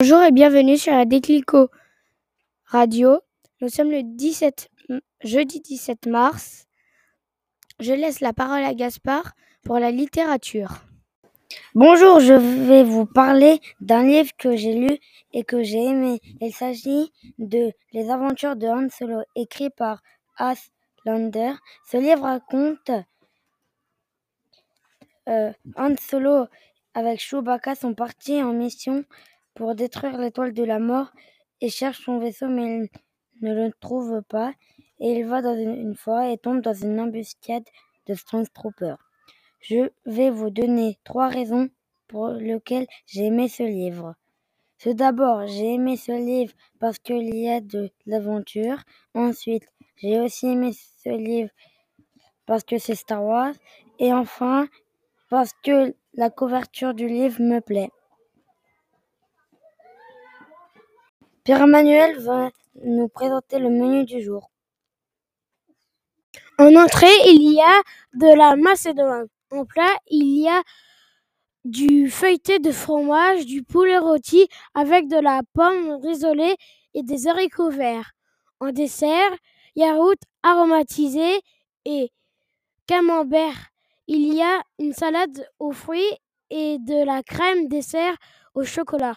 Bonjour et bienvenue sur la Déclico Radio. Nous sommes le 17, jeudi 17 mars. Je laisse la parole à Gaspard pour la littérature. Bonjour, je vais vous parler d'un livre que j'ai lu et que j'ai aimé. Il s'agit de Les aventures de Han Solo, écrit par As Lander. Ce livre raconte euh, Han Solo avec Chewbacca sont partis en mission pour détruire l'étoile de la mort et cherche son vaisseau mais il ne le trouve pas et il va dans une, fois et tombe dans une embuscade de Stormtroopers. Je vais vous donner trois raisons pour lesquelles j'ai aimé ce livre. Tout d'abord, j'ai aimé ce livre parce qu'il y a de l'aventure. Ensuite, j'ai aussi aimé ce livre parce que c'est Star Wars. Et enfin, parce que la couverture du livre me plaît. Pierre-Emmanuel va nous présenter le menu du jour. En entrée, il y a de la macédoine. En plat, il y a du feuilleté de fromage, du poulet rôti avec de la pomme risolée et des haricots verts. En dessert, yaourt aromatisé et camembert. Il y a une salade aux fruits et de la crème dessert au chocolat.